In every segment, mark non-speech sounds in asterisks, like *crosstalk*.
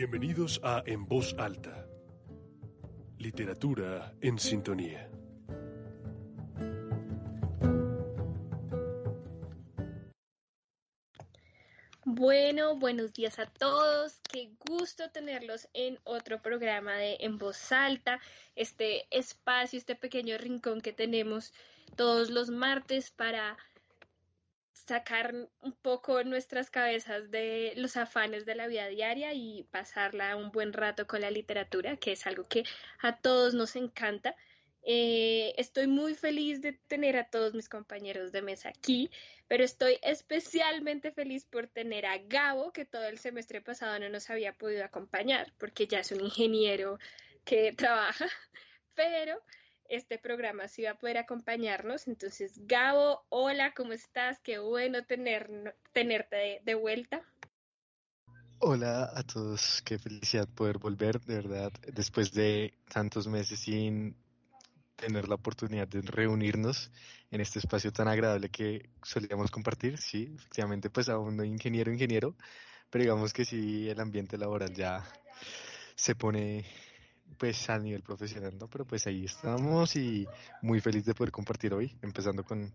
Bienvenidos a En Voz Alta. Literatura en sintonía. Bueno, buenos días a todos. Qué gusto tenerlos en otro programa de En Voz Alta, este espacio, este pequeño rincón que tenemos todos los martes para sacar un poco nuestras cabezas de los afanes de la vida diaria y pasarla un buen rato con la literatura, que es algo que a todos nos encanta. Eh, estoy muy feliz de tener a todos mis compañeros de mesa aquí, pero estoy especialmente feliz por tener a Gabo, que todo el semestre pasado no nos había podido acompañar, porque ya es un ingeniero que *laughs* trabaja, pero este programa sí va a poder acompañarnos. Entonces, Gabo, hola, ¿cómo estás? Qué bueno tener, tenerte de, vuelta. Hola a todos, qué felicidad poder volver, de verdad, después de tantos meses sin tener la oportunidad de reunirnos en este espacio tan agradable que solíamos compartir. Sí, efectivamente, pues aún no ingeniero, ingeniero, pero digamos que sí, el ambiente laboral ya se pone pues a nivel profesional, ¿no? Pero pues ahí estamos y muy feliz de poder compartir hoy, empezando con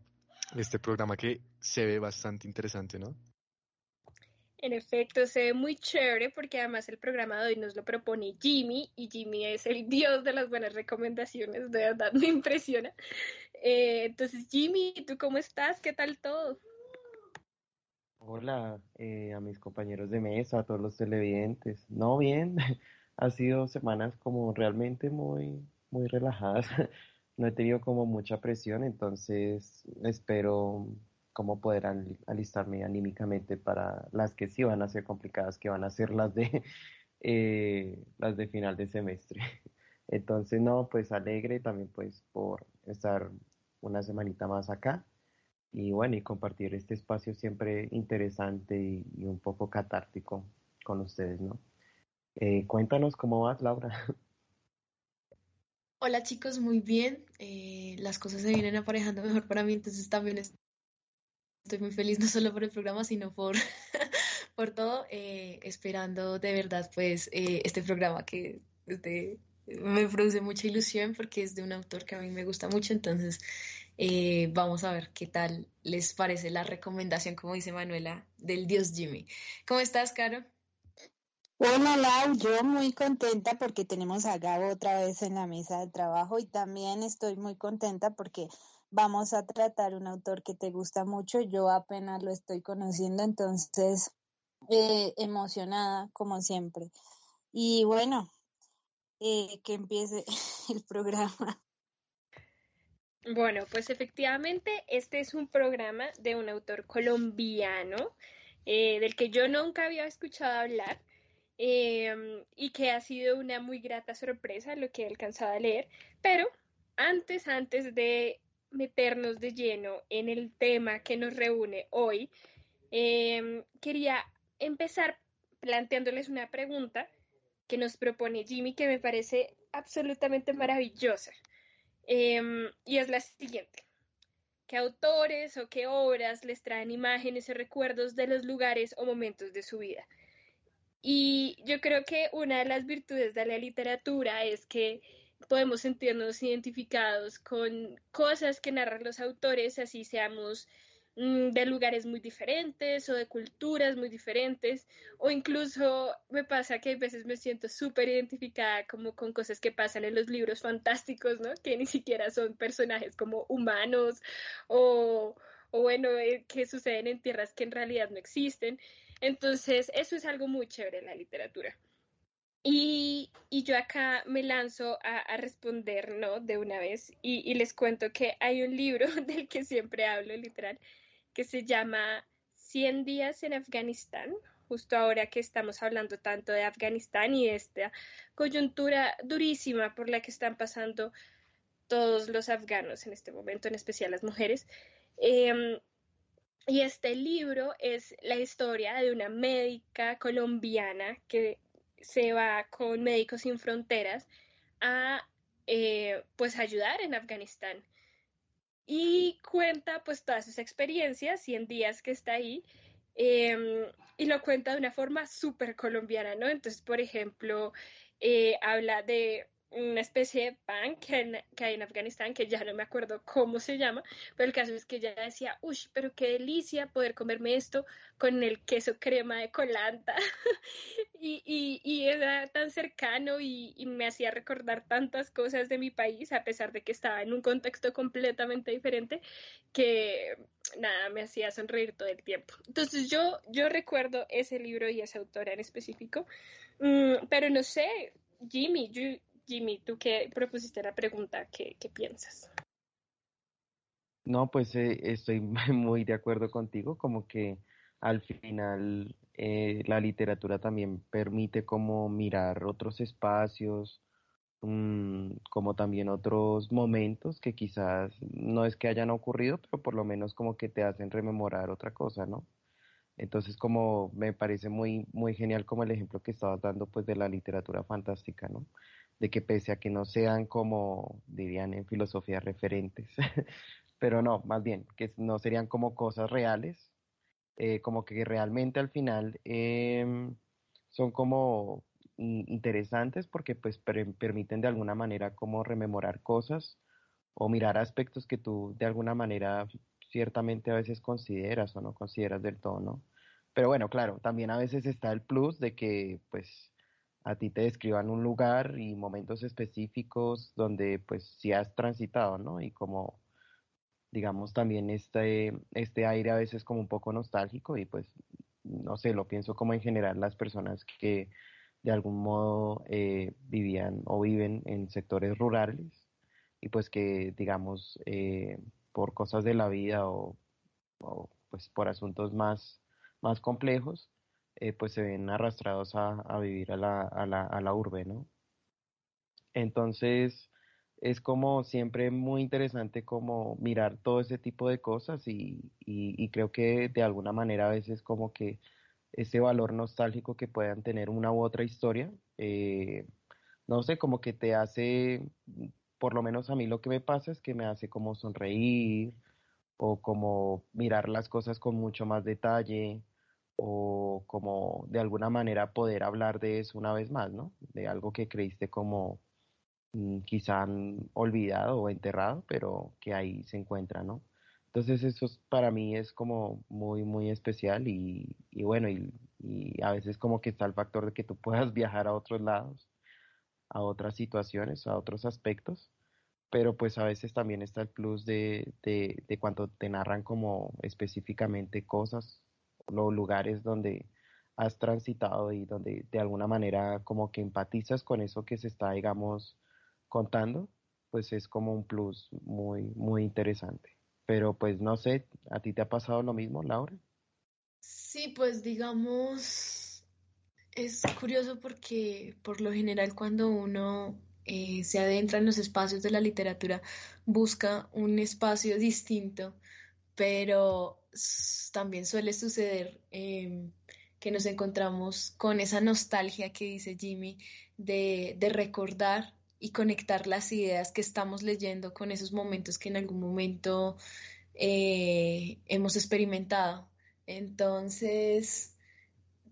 este programa que se ve bastante interesante, ¿no? En efecto, se ve muy chévere porque además el programa de hoy nos lo propone Jimmy y Jimmy es el dios de las buenas recomendaciones, de verdad *laughs* me impresiona. Eh, entonces, Jimmy, ¿tú cómo estás? ¿Qué tal todo? Hola eh, a mis compañeros de mesa, a todos los televidentes. No, bien, *laughs* ha sido semanas como realmente muy, muy relajadas. *laughs* no he tenido como mucha presión, entonces espero cómo poder alistarme anímicamente para las que sí van a ser complicadas, que van a ser las de *laughs* eh, las de final de semestre. *laughs* Entonces, no, pues alegre también pues por estar una semanita más acá y bueno, y compartir este espacio siempre interesante y, un poco catártico con ustedes, ¿no? Eh, cuéntanos cómo vas, Laura. *laughs* Hola chicos, muy bien. Eh, las cosas se vienen aparejando mejor para mí, entonces también estoy muy feliz *laughs* no solo por el programa, sino por, *laughs* por todo, eh, esperando de verdad pues este programa que me produce mucha ilusión porque es de un autor que a mí me gusta mucho, entonces vamos a ver qué tal les parece la recomendación, como dice Manuela, del Dios Jimmy. ¿Cómo estás, Caro? Bueno, Lau, yo muy contenta porque tenemos a Gabo otra vez en la mesa de trabajo y también estoy muy contenta porque vamos a tratar un autor que te gusta mucho. Yo apenas lo estoy conociendo, entonces eh, emocionada como siempre. Y bueno, eh, que empiece *laughs* el programa. Bueno, pues efectivamente este es un programa de un autor colombiano eh, del que yo nunca había escuchado hablar y que ha sido una muy grata sorpresa lo que he alcanzado a leer. Pero antes, antes de meternos de lleno en el tema que nos reúne hoy, em, quería empezar planteándoles una pregunta que nos propone Jimmy que me parece absolutamente maravillosa. Em, y es la siguiente. ¿Qué autores o qué obras les traen imágenes y recuerdos de los lugares o momentos de su vida? Y yo creo que una de las virtudes de la literatura es que podemos sentirnos identificados con cosas que narran los autores, así seamos mm, de lugares muy diferentes o de culturas muy diferentes, o incluso me pasa que a veces me siento súper identificada como con cosas que pasan en los libros fantásticos, ¿no? Que ni siquiera son personajes como humanos o, bueno, eh, que suceden en tierras que en realidad no existen. Entonces, eso es algo muy chévere en la literatura. Y, yo acá me lanzo a, responder, ¿no? De una vez y, les cuento que hay un libro *laughs* del que siempre hablo, literal, que se llama 100 días en Afganistán, justo ahora que estamos hablando tanto de Afganistán y esta coyuntura durísima por la que están pasando todos los afganos en este momento, en especial las mujeres. Em, y este libro es la historia de una médica colombiana que se va con Médicos Sin Fronteras a eh, pues ayudar en Afganistán y cuenta pues todas sus experiencias, 100 días que está ahí em, y lo cuenta de una forma súper colombiana, ¿no? Entonces, por ejemplo, eh, habla de una especie de pan que, hay en Afganistán, que ya no me acuerdo cómo se llama, pero el caso es que ella decía, uy, pero qué delicia poder comerme esto con el queso crema de colanta. *laughs* y, y, era tan cercano y, y, me hacía recordar tantas cosas de mi país, a pesar de que estaba en un contexto completamente diferente, que nada, me hacía sonreír todo el tiempo. Entonces yo, yo recuerdo ese libro y esa autora en específico, mm, pero no sé, Jimmy, Jimmy, tú que propusiste la pregunta, ¿qué, piensas? No, pues eh, estoy *laughs* muy de acuerdo contigo, como que al final eh, la literatura también permite como mirar otros espacios, mm, como también otros momentos que quizás no es que hayan ocurrido, pero por lo menos como que te hacen rememorar otra cosa, ¿no? Entonces como me parece muy, muy genial como el ejemplo que estabas dando pues de la literatura fantástica, ¿no? De que pese a que no sean como dirían en filosofía referentes, *laughs* pero no, más bien, que no serían como cosas reales, eh, como que realmente al final em, son como interesantes porque pues permiten de alguna manera como rememorar cosas o mirar aspectos que tú de alguna manera ciertamente a veces consideras o no consideras del todo, ¿no? Pero bueno, claro, también a veces está el plus de que pues a ti te describan un lugar y momentos específicos donde pues sí has transitado, ¿no? Y como digamos también este, este aire a veces como un poco nostálgico y pues no sé, lo pienso como en general las personas que de algún modo eh, vivían o viven en sectores rurales y pues que digamos eh, por cosas de la vida o, o, pues por asuntos más, más complejos eh, pues se ven arrastrados a, vivir a la, a, la, a la urbe, ¿no? Entonces, es como siempre muy interesante como mirar todo ese tipo de cosas y, y, creo que de alguna manera a veces como que ese valor nostálgico que puedan tener una u otra historia, eh, no sé, como que te hace, por lo menos a mí lo que me pasa es que me hace como sonreír o como mirar las cosas con mucho más detalle o como de alguna manera poder hablar de eso una vez más, ¿no? De algo que creíste como mm, quizá olvidado o enterrado, pero que ahí se encuentra, ¿no? Entonces eso para mí es como muy, muy especial y, bueno, y, y, a veces como que está el factor de que tú *laughs* puedas viajar a otros lados, a otras situaciones, a otros aspectos, pero pues a veces también está el plus de, de, de cuando te narran como específicamente cosas los lugares donde has transitado y donde de alguna manera como que empatizas con eso que se está, digamos, contando, pues es como un plus muy, muy interesante. Pero pues no sé, ¿a ti te ha pasado lo mismo, Laura? Sí, pues digamos, es curioso porque por lo general cuando uno eh, se adentra en los espacios de la literatura, busca un espacio distinto, pero también suele suceder em, que nos encontramos con esa nostalgia que dice Jimmy de, recordar y conectar las ideas que estamos leyendo con esos momentos que en algún momento eh, hemos experimentado. Entonces,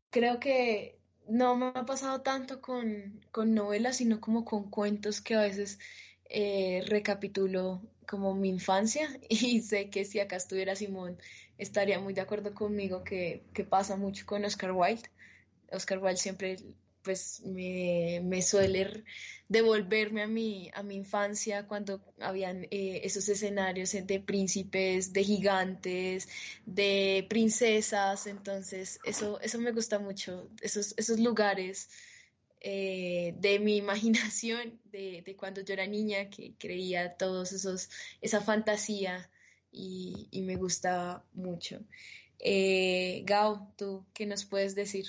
creo que no me ha pasado tanto con, novelas, sino como con cuentos que a veces eh, recapitulo como mi infancia *laughs* y sé que si acá estuviera Simón estaría muy de acuerdo conmigo que, pasa mucho con Oscar Wilde. Oscar Wilde siempre pues me, suele devolverme a mi, a mi infancia cuando habían eh, esos escenarios de príncipes, de gigantes, de princesas, entonces eso, eso me gusta mucho, esos, esos lugares eh, de mi *laughs* imaginación de, de, cuando yo era niña, que creía todos esos, esa fantasía y, y me gustaba mucho. Eh, Gao, ¿tú qué nos puedes decir?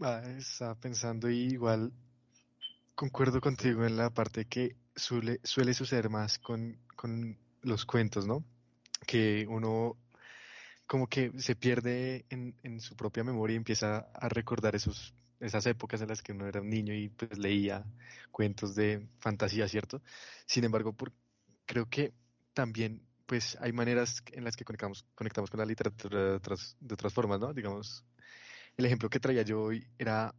Ah, estaba pensando y igual concuerdo contigo en la parte que suele, suele suceder más con, con los cuentos, ¿no? Que uno como que se pierde en, en, su propia memoria y empieza a recordar esos, esas épocas en las que uno era un niño y pues leía cuentos de fantasía, ¿cierto? Sin embargo, por, creo que también pues hay maneras en las que conectamos, conectamos con la literatura de otras, formas, ¿no? Digamos, el ejemplo que traía yo hoy era,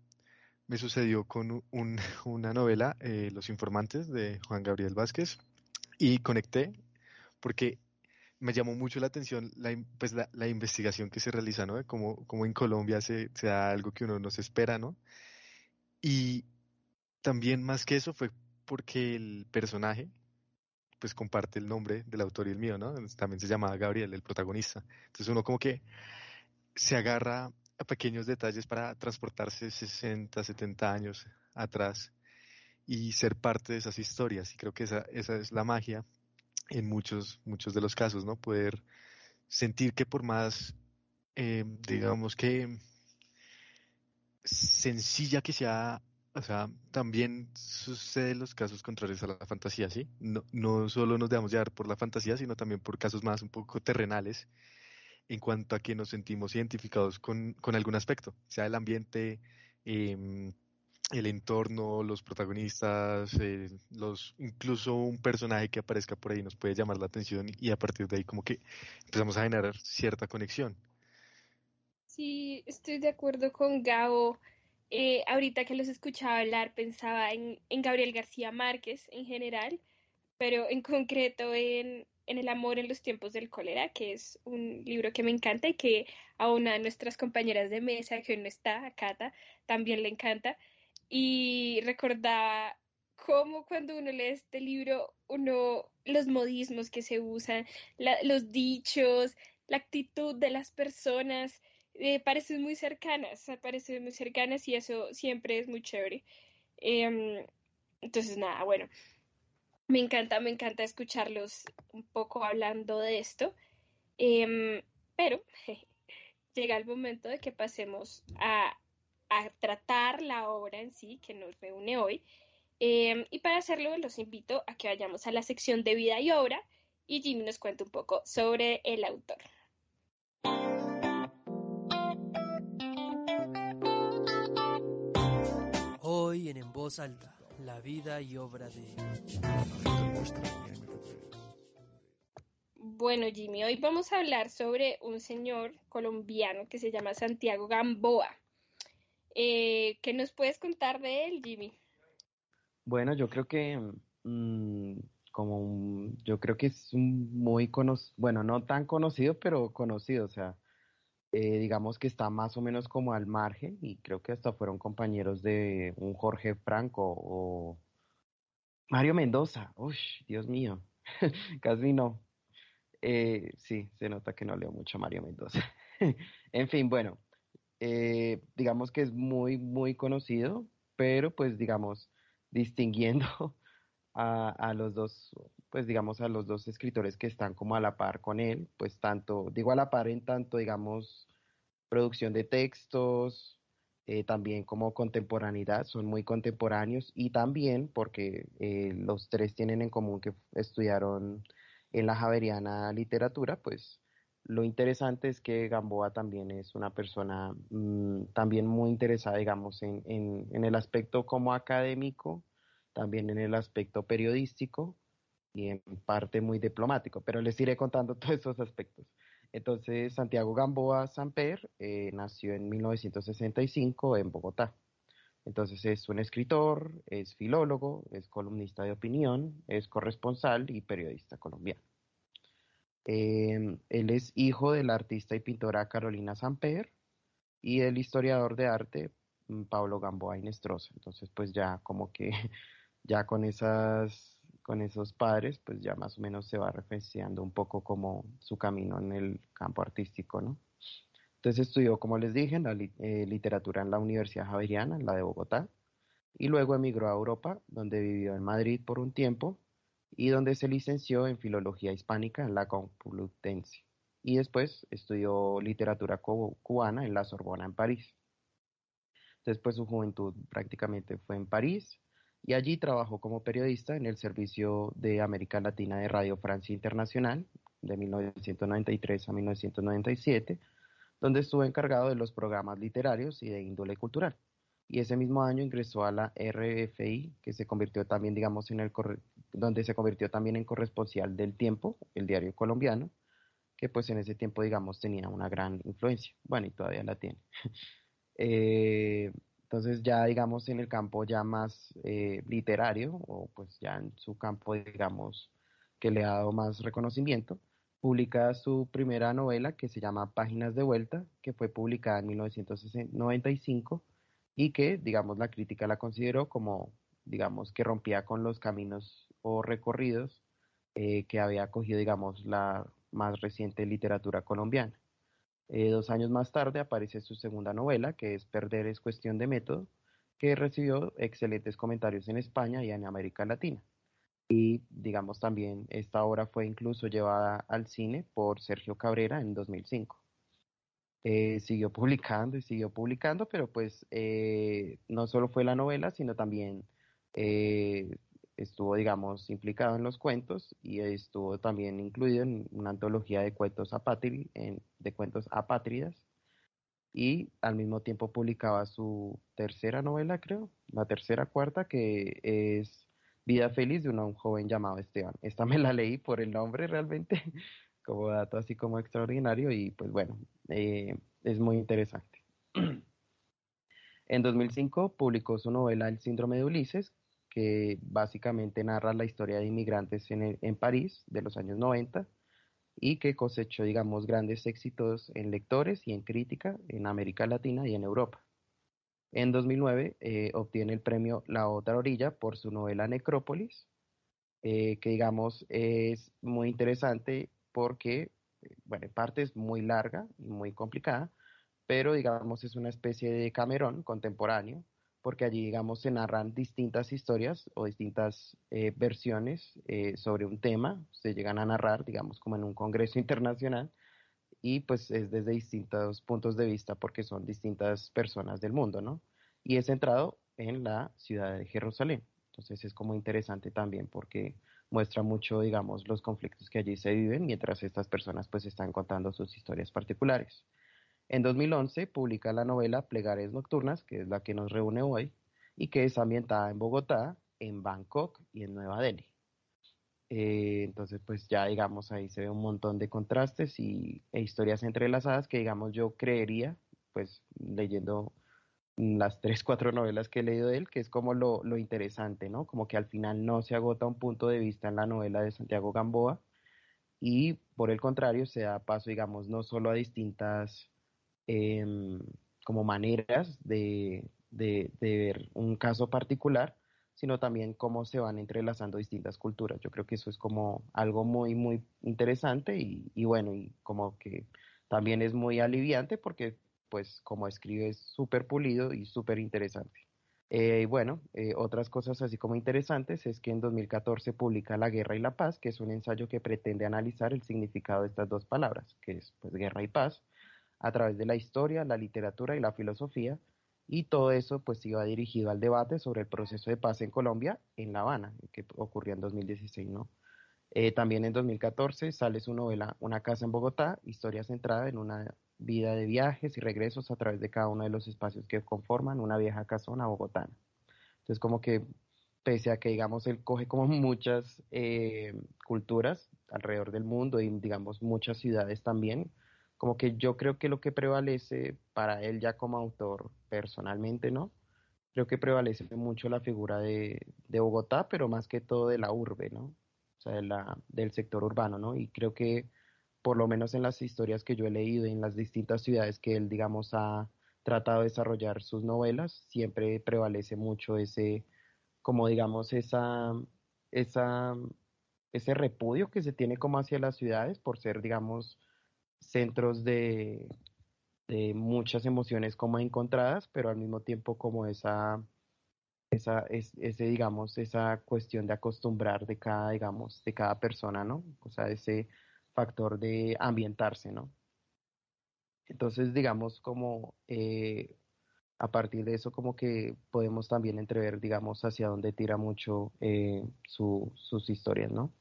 me sucedió con un, *laughs* una novela, eh, Los Informantes, de Juan Gabriel Vázquez, y conecté porque me llamó mucho la atención la, pues la, investigación que se realiza, ¿no? Como, como en Colombia se, se, da algo que uno no se espera, ¿no? Y también más que eso fue porque el personaje, pues comparte el nombre del autor y el mío, ¿no? También se llama Gabriel, el protagonista. Entonces uno como que se agarra a pequeños detalles para transportarse 60, 70 años atrás y ser parte de esas historias. Y creo que esa, esa es la magia en muchos, muchos de los casos, ¿no? Poder sentir que por más, eh, digamos que sencilla que sea, o sea, también sucede en los casos contrarios a la fantasía, ¿sí? No, no solo nos dejamos llevar por la fantasía, sino también por casos más un poco terrenales en cuanto a que nos sentimos identificados con, con algún aspecto, sea el ambiente, eh, el entorno, los protagonistas, eh, los incluso un personaje que aparezca por ahí nos puede llamar la atención y a partir de ahí como que empezamos a generar cierta conexión. Sí, estoy de acuerdo con Gabo. Eh, ahorita que los escuchaba hablar pensaba en, en, Gabriel García Márquez en general, pero en concreto en, en, El amor en los tiempos del cólera, que es un libro que me encanta y que a una de nuestras compañeras de mesa, que hoy no está, a también le encanta y recordaba cómo cuando uno lee este libro, uno, los modismos que se usan, los dichos, la actitud de las personas, eh, parecen muy cercanas, parecen muy cercanas y eso siempre es muy chévere. Eh, entonces, nada, bueno, me encanta, me encanta escucharlos un poco hablando de esto, eh, pero *laughs* llega el momento de que pasemos a a tratar la obra en sí que nos reúne hoy. Eh, y para hacerlo los invito a que vayamos a la sección de vida y obra y Jimmy nos cuente un poco sobre el autor. Hoy en En Voz Alta, la vida y obra de... Bueno, Jimmy, hoy vamos a hablar sobre un señor colombiano que se llama Santiago Gamboa. Eh, ¿Qué nos puedes contar de él, Jimmy? Bueno, yo creo que mmm, como un, yo creo que es un muy conocido, bueno, no tan conocido, pero conocido, o sea, eh, digamos que está más o menos como al margen y creo que hasta fueron compañeros de un Jorge Franco o Mario Mendoza. Uy, Dios mío, *laughs* casi no. Eh, sí, se nota que no leo mucho a Mario Mendoza. *laughs* en fin, bueno, eh, digamos que es muy, muy conocido, pero pues digamos, distinguiendo *laughs* a, a, los dos, pues digamos a los dos escritores que están como a la par con él, pues tanto, digo a la par en tanto, digamos, producción de textos, eh, también como contemporaneidad, son muy contemporáneos y también porque eh, los tres tienen en común que estudiaron en la Javeriana literatura, pues lo interesante es que Gamboa también es una persona mmm, también muy interesada, digamos, en, el aspecto como académico, también en el aspecto periodístico y en parte muy diplomático, pero les iré contando *laughs* todos esos aspectos. Entonces, Santiago Gamboa Samper eh, nació en 1965 en Bogotá. Entonces es un escritor, es filólogo, es columnista de opinión, es corresponsal y periodista colombiano. Eh, él es hijo de la artista y pintora Carolina Samper y del historiador de arte mm, Pablo Gamboa Inestrosa. Entonces, pues ya como que *laughs* ya con esas con esos padres, pues ya más o menos se va referenciando un poco como su camino en el campo artístico, ¿no? Entonces estudió, como les dije, la eh, literatura en la Universidad Javeriana, en la de Bogotá, y luego emigró a Europa, donde vivió en Madrid por un tiempo, y donde se licenció en Filología Hispánica en la Complutense y después estudió literatura cubana en la Sorbona en París. Después su juventud prácticamente fue en París y allí trabajó como periodista en el servicio de América Latina de Radio Francia Internacional de 1993 a 1997, donde estuvo encargado de los programas literarios y de índole cultural y ese mismo año ingresó a la RFI, que se convirtió también, digamos, en el donde se convirtió también en corresponsal del Tiempo, el diario colombiano, que pues en ese tiempo, digamos, tenía una gran influencia. Bueno, y todavía la tiene. *laughs* Eh, entonces ya, digamos, en el campo ya más eh, literario, o pues ya en su campo, digamos, que le ha dado más reconocimiento, publica su primera novela que se llama Páginas de Vuelta, que fue publicada en 1995 y que, digamos, la crítica la consideró como, digamos, que rompía con los caminos o recorridos eh, que había cogido, digamos, la más reciente literatura colombiana. Eh, dos años más tarde aparece su segunda novela, que es Perder es cuestión de método, que recibió excelentes comentarios en España y en América Latina. Y digamos también esta obra fue incluso llevada al cine por Sergio Cabrera en 2005. Eh, siguió publicando y siguió publicando, pero pues eh, no solo fue la novela, sino también estuvo, digamos, implicado en los cuentos y estuvo también incluido en una antología de cuentos, de cuentos apátridas y al mismo tiempo publicaba su tercera novela, creo, la tercera cuarta, que es Vida Feliz de un joven llamado Esteban. Esta me la leí por el nombre realmente, *laughs* como dato así como extraordinario y pues bueno, eh, es muy interesante. *clears throat* En 2005 publicó su novela El síndrome de Ulises, que básicamente narra la historia de inmigrantes en, en París de los años 90 y que cosechó, digamos, grandes éxitos en lectores y en crítica en América Latina y en Europa. En 2009 eh, obtiene el premio La Otra Orilla por su novela Necrópolis, eh, que digamos es muy interesante porque, eh, bueno, en parte es muy larga y muy complicada, pero digamos es una especie de Camerón contemporáneo porque allí, digamos, se narran distintas historias o distintas eh, versiones eh, sobre un tema, se llegan a narrar, digamos, como en un congreso *laughs* internacional, y pues es desde distintos puntos de vista porque son distintas personas del mundo, ¿no? Y es centrado en la ciudad de Jerusalén. Entonces es como interesante también porque muestra mucho, digamos, los conflictos que allí se viven mientras estas personas pues están contando sus historias particulares. En 2011 publica la novela Plegarias Nocturnas, que es la que nos reúne hoy, y que es ambientada en Bogotá, en Bangkok y en Nueva Delhi. Eh, entonces, pues ya digamos ahí se ve un montón de contrastes y, e historias entrelazadas que digamos yo creería, pues leyendo las tres, cuatro novelas que he leído de él, que es como lo, lo interesante, ¿no? Como que al final no se agota un punto de vista en la novela de Santiago Gamboa y por el contrario se da paso, digamos, no solo a distintas Em, como maneras de, ver un caso particular, sino también cómo se van entrelazando distintas culturas. Yo creo que eso es como algo muy, muy interesante y, bueno, y como que también es muy aliviante porque pues como escribe es súper pulido y súper interesante. Eh, bueno, eh, otras cosas así como interesantes es que en 2014 publica La Guerra y la Paz, que es un ensayo que pretende analizar el significado de estas dos palabras, que es pues guerra y paz, a través de la historia, la literatura y la filosofía, y todo eso pues iba dirigido al debate sobre el proceso de paz en Colombia, en La Habana, que ocurrió en 2016, ¿no? Eh, también en 2014 sale su novela Una casa en Bogotá, historia centrada en una vida de viajes y regresos a través de cada uno de los espacios que conforman una vieja casona bogotana. Entonces como que pese a que digamos él coge como *laughs* muchas eh, culturas alrededor del mundo y digamos muchas ciudades también, como que yo creo que lo que prevalece para él ya como autor personalmente, ¿no? Creo que prevalece mucho la figura de, Bogotá, pero más que todo de la urbe, ¿no? O sea, la, del sector urbano, ¿no? Y creo que por lo menos en las historias que yo he leído en las distintas ciudades que él, digamos, ha tratado de desarrollar sus novelas, siempre prevalece mucho ese, como digamos, esa, esa, ese repudio que se tiene como hacia las ciudades por ser, digamos, centros de, muchas emociones como encontradas, pero al mismo tiempo como esa, esa es, ese, digamos, esa cuestión de acostumbrar de cada, digamos, de cada persona, ¿no? O sea, ese factor de ambientarse, ¿no? Entonces, digamos, como eh, a partir de eso, como que podemos también entrever, digamos, hacia dónde tira mucho eh, sus historias, ¿no?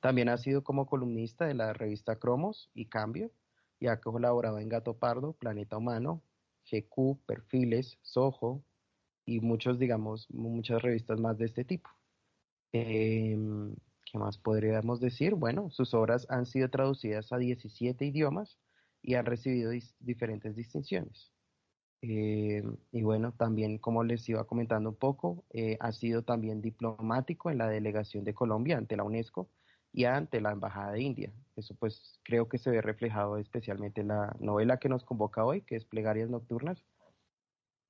También ha sido como columnista de la revista Cromos y Cambio, y ha colaborado en Gato Pardo, Planeta Humano, GQ, Perfiles, Soho y muchos, digamos, muchas revistas más de este tipo. Em, ¿Qué más podríamos decir? Bueno, sus obras han sido traducidas a 17 idiomas y han recibido diferentes distinciones. Em, y bueno, también como les iba comentando un poco, eh, ha sido también diplomático en la delegación de Colombia ante la UNESCO y ante la Embajada de India. Eso pues creo que se ve reflejado especialmente en la novela que nos convoca hoy, que es Plegarias Nocturnas,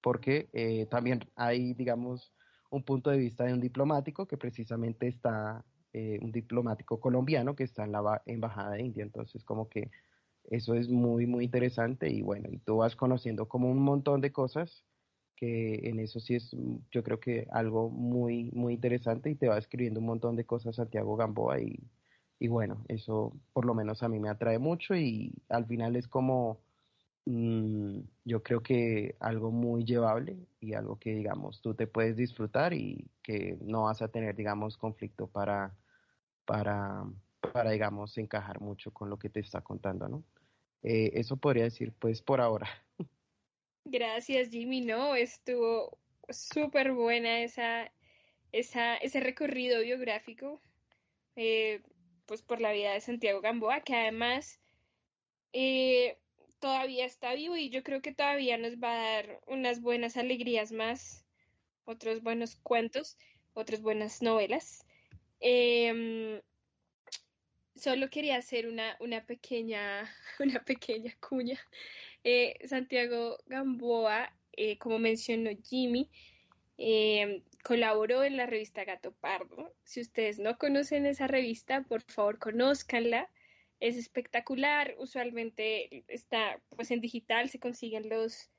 porque eh, también hay, digamos, un punto de vista de un diplomático que precisamente está, eh, un diplomático colombiano que está en la Embajada de India. Entonces, como que eso es muy, muy interesante y bueno, y tú vas conociendo como un montón de cosas que en eso sí es, yo creo que algo muy, muy interesante y te va escribiendo un montón de cosas Santiago Gamboa y, y bueno, eso por lo menos a mí me atrae mucho y al final es como Mm, yo creo que algo muy llevable y algo que, digamos, tú te puedes disfrutar y que no vas a tener, digamos, conflicto para, para, para digamos, encajar mucho con lo que te está contando, ¿no? Eh, eso podría decir, pues, por ahora. Gracias, Jimmy. No, estuvo súper buena esa, esa, ese recorrido biográfico, eh, pues, por la vida de Santiago Gamboa, que además... Eh, todavía está vivo y yo creo que todavía nos va a dar unas buenas alegrías más, otros buenos cuentos, otras buenas novelas. Em, solo quería hacer una, una, pequeña, *laughs* una pequeña cuña. Eh, Santiago Gamboa, eh, como mencionó Jimmy, em, colaboró en la revista Gato Pardo. Si ustedes no conocen esa revista, por favor, conózcanla es espectacular, usualmente está pues en digital, se consiguen los,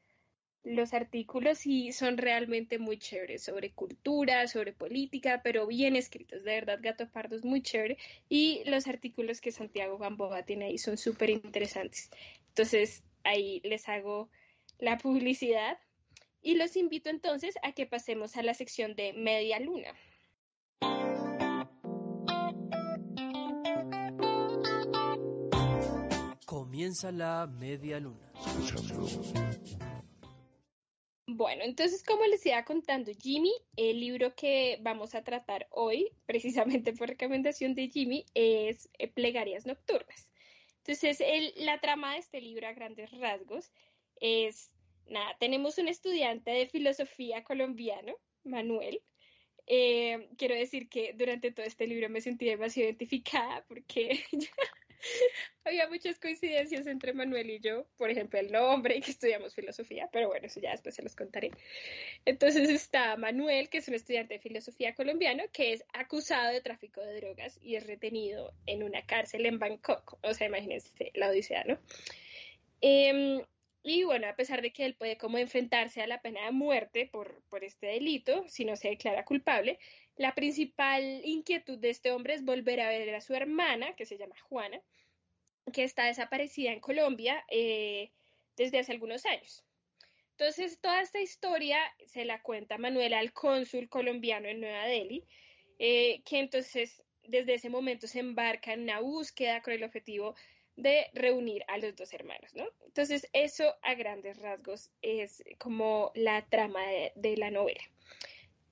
los artículos y son realmente muy chéveres sobre cultura, sobre política, pero bien escritos, de verdad Gato Pardo es muy chévere y los artículos que Santiago Gamboa tiene ahí son súper interesantes. Entonces ahí les hago la publicidad y los invito entonces a que pasemos a la sección de Media Luna. Comienza la media luna. Bueno, entonces como les iba contando Jimmy, el libro que vamos a tratar hoy, *laughs* precisamente por recomendación de Jimmy, es eh, Plegarias Nocturnas. Entonces, la trama de este libro a grandes rasgos es, nada, tenemos un estudiante de filosofía colombiano, Manuel. Eh, quiero decir que durante todo este libro me sentí demasiado identificada porque *laughs* *laughs* Había muchas coincidencias entre Manuel y yo, por ejemplo, el nombre y que estudiamos filosofía, pero bueno, eso ya después se los contaré. Entonces está Manuel, que es un estudiante de filosofía colombiano, que es acusado de tráfico de drogas y es retenido en una cárcel en Bangkok. O sea, imagínense la odisea, ¿no? Em, y bueno, a pesar de que él puede como enfrentarse a la pena de muerte por, por este delito, si no se declara culpable, la principal inquietud de este hombre es volver a ver a su hermana, que se llama Juana, que está desaparecida en Colombia eh, desde hace algunos años. Entonces, toda esta historia se la cuenta Manuel al cónsul colombiano en Nueva Delhi, eh, que entonces desde ese momento se embarca en una búsqueda con el objetivo de reunir a los dos hermanos, ¿no? Entonces, eso a grandes rasgos es como la trama de la novela.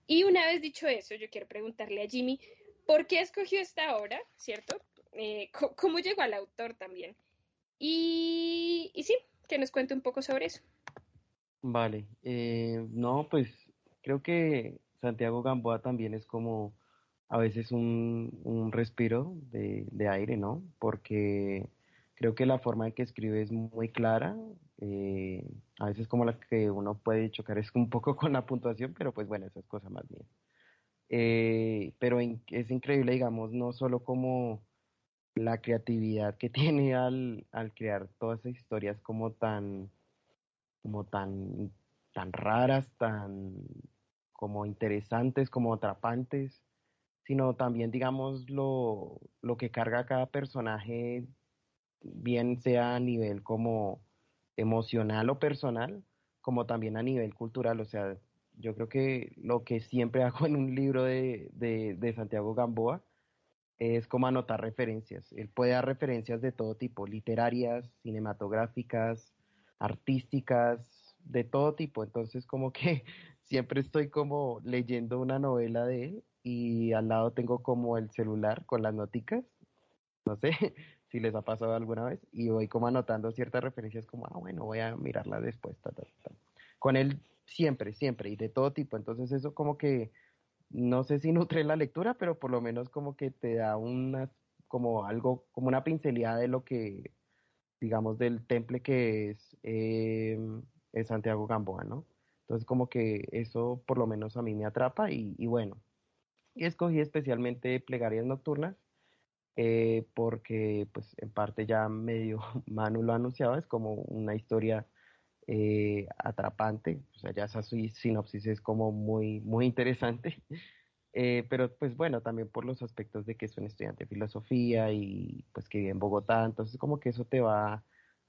Y una vez dicho eso, yo quiero preguntarle a Jimmy, ¿por qué escogió esta obra, cierto? Eh, ¿Cómo llegó al autor también? Y, sí, que nos cuente un poco sobre eso. Vale, eh, no, pues creo que Santiago Gamboa también es como a veces un, un respiro de, de, aire, ¿no? Porque creo que la forma en que escribe es muy clara, eh, a veces como la que uno puede chocar es un poco *laughs* con la puntuación, pero pues bueno, esas cosas más bien. Eh, pero es increíble, digamos, no solo como la creatividad que *laughs* tiene al, al crear todas esas historias como tan, como tan, tan raras, tan como interesantes, como atrapantes, sino también, digamos, lo, lo que carga cada personaje, bien sea a nivel como emocional o personal, como también a nivel cultural. O sea, yo creo que lo que siempre *laughs* hago en un libro de, de, Santiago Gamboa es como anotar referencias. Él puede dar referencias de todo tipo, literarias, cinematográficas, artísticas, de todo tipo. Entonces, como que *laughs* siempre estoy como leyendo una novela de él y al lado tengo como el celular con las noticas, no sé *laughs* si les ha pasado alguna vez, y voy como anotando ciertas referencias como, ah, bueno, voy a mirarla después, con él siempre, siempre, y de todo tipo, entonces eso como que, no sé si *laughs* nutre la lectura, pero por lo menos como que te da una, como algo, como una pincelada de lo que, digamos, del temple que es, eh, es Santiago Gamboa, ¿no? Entonces como que eso por lo menos a mí me atrapa y bueno, y escogí especialmente plegarias nocturnas eh, porque pues en parte ya medio *laughs* Manu lo anunciaba, es como una historia eh, atrapante, o sea, ya esa sinopsis es como muy, muy interesante, *laughs* eh, pero pues bueno, también por los aspectos de que es un estudiante de filosofía y pues que vive en Bogotá, entonces como que eso te va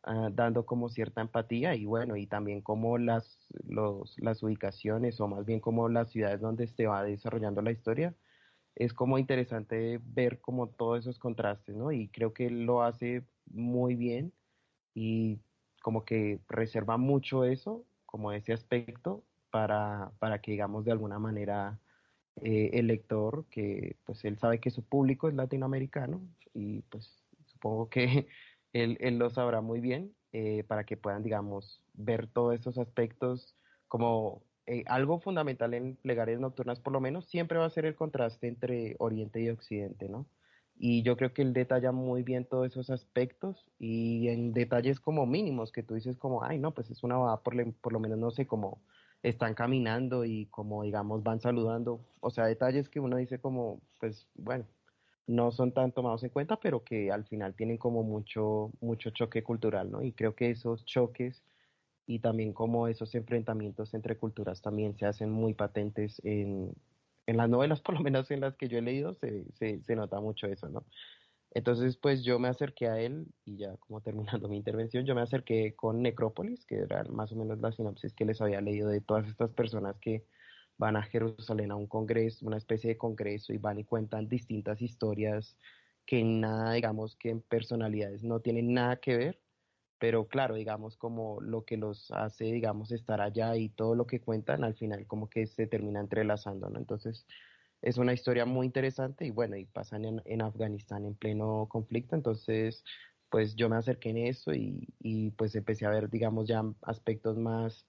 ah, dando como cierta empatía y bueno, y también como las, los, las ubicaciones o más bien como las ciudades donde se va desarrollando la historia, es como interesante ver como todos esos contrastes, ¿no? Y creo que lo hace muy bien y como que reserva mucho eso, como ese aspecto, para, para que digamos de alguna manera eh, el lector, que pues él sabe que su público es latinoamericano y pues supongo que *laughs* él, él lo sabrá muy bien, eh, para que puedan digamos ver todos esos aspectos como eh, algo fundamental en plegarias nocturnas, por lo menos, siempre va a ser el contraste entre Oriente y Occidente, ¿no? Y yo creo que él detalla muy bien todos esos aspectos y en detalles como mínimos, que tú dices como, ay, no, pues es una boda, por, por lo menos, no sé, como están caminando y como, digamos, van saludando. O sea, detalles que uno dice como, pues, bueno, no son tan tomados en cuenta, pero que al final tienen como mucho, mucho choque cultural, ¿no? Y creo que esos choques y también como esos enfrentamientos entre culturas también se hacen muy patentes en, en las novelas, *laughs* por lo menos en las que yo he leído, se, se, se, nota mucho eso, ¿no? Entonces, pues yo me acerqué a él y ya como terminando *laughs* mi intervención, yo me acerqué con Necrópolis, que era más o menos la sinopsis que les había leído de todas estas personas que van a Jerusalén a un congreso, una especie de congreso y van y cuentan distintas historias que nada, digamos, que en personalidades no tienen nada que ver, pero claro, digamos como lo que los hace, digamos, estar allá y todo lo que cuentan, al final como que se termina entrelazando, ¿no? Entonces, es una historia muy interesante y bueno, y pasan en, en Afganistán en pleno conflicto, entonces, pues yo me acerqué en eso y, y pues empecé a ver, digamos, ya aspectos más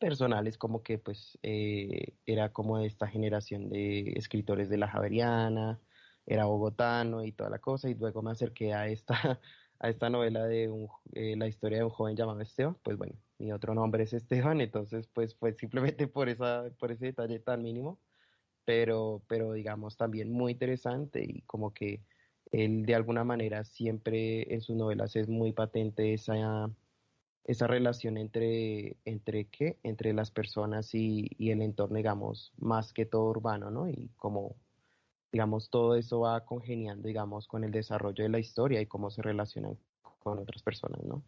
personales como que pues eh, era como de esta generación de escritores de la Javeriana, era bogotano y toda la cosa y luego me acerqué a esta *laughs* a esta novela de eh, la historia de un joven llamado Esteban, pues bueno, mi otro nombre es Esteban, entonces pues fue simplemente por, esa, por ese detalle tan mínimo, pero, pero digamos también muy interesante y como que él de alguna manera siempre en sus novelas es muy patente esa, esa relación entre, entre qué, entre las personas y, y el entorno, digamos, más que todo urbano, ¿no? Y como digamos, todo eso va congeniando, digamos, con el desarrollo de la historia y cómo se relacionan con otras personas, ¿no?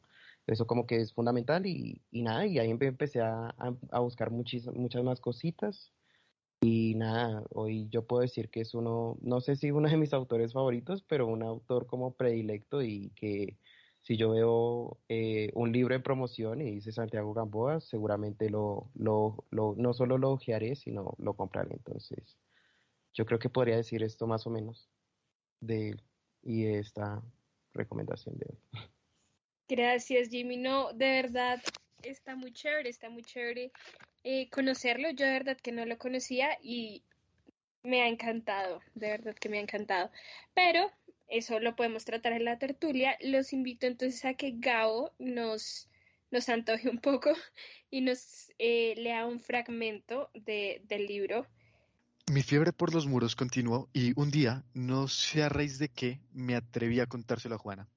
Eso como que es fundamental y, y nada, y ahí empecé a, a, buscar muchis, muchas más cositas y nada, hoy yo puedo decir que es uno, no sé si uno de mis autores favoritos, pero un autor como predilecto y que si yo veo eh, un libro en promoción y dice Santiago Gamboa, seguramente lo, lo, lo, no solo lo ojearé, sino lo compraré. Entonces, yo creo que podría decir esto más o menos de él y de esta recomendación de él. Gracias, Jimmy. No, de verdad, está muy chévere, está muy chévere eh, conocerlo. Yo de verdad que no lo conocía y me ha encantado, de verdad que me ha encantado. Pero eso lo podemos tratar en la tertulia. Los invito entonces a que Gao nos, nos antoje un poco y nos eh, lea un fragmento de, del libro mi fiebre por los muros continuó y un día, no sé a raíz de qué, me atreví a contárselo a Juana.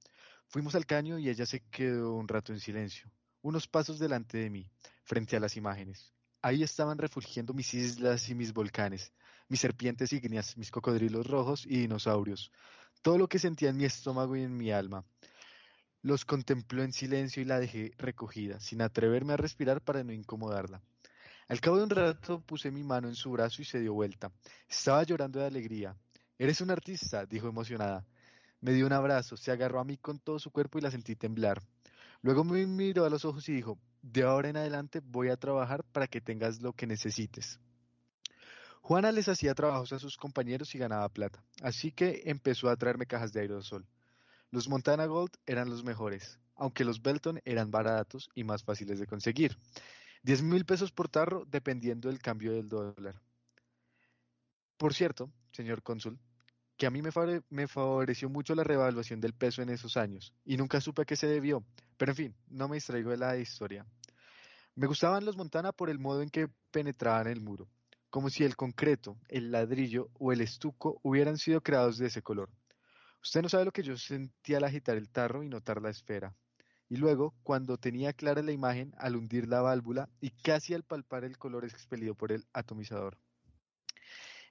Fuimos al caño y ella se quedó un rato en silencio, unos pasos delante de mí, frente a las imágenes. Ahí estaban refugiando mis islas y mis volcanes, mis serpientes ígneas, mis cocodrilos rojos y dinosaurios, todo lo que sentía en mi estómago y en mi alma. Los contempló en silencio y la dejé recogida, sin atreverme a respirar para no incomodarla. Al cabo de un rato puse mi mano en su brazo y se dio vuelta. Estaba llorando de alegría. ¿Eres un artista? dijo emocionada. Me dio un abrazo, se agarró a mí con todo su cuerpo y la sentí temblar. Luego me miró a los ojos y dijo, de ahora en adelante voy a trabajar para que tengas lo que necesites. Juana les hacía trabajos a sus compañeros y ganaba plata, así que empezó a traerme cajas de aerosol. Los Montana Gold eran los mejores, aunque los Belton eran baratos y más fáciles de conseguir. Diez mil pesos por tarro dependiendo del cambio del dólar. Por cierto, señor cónsul, que a mí me, favoreció mucho la revaluación del peso en esos años, y nunca supe a qué se debió, pero en fin, no me distraigo de la historia. Me gustaban los Montana por el modo en que penetraban el muro, como si el concreto, el ladrillo o el estuco hubieran sido creados de ese color. Usted no sabe lo que yo sentía al agitar el tarro y notar la esfera. Y luego, cuando tenía clara la imagen, al hundir la válvula y casi al palpar el color expelido por el atomizador.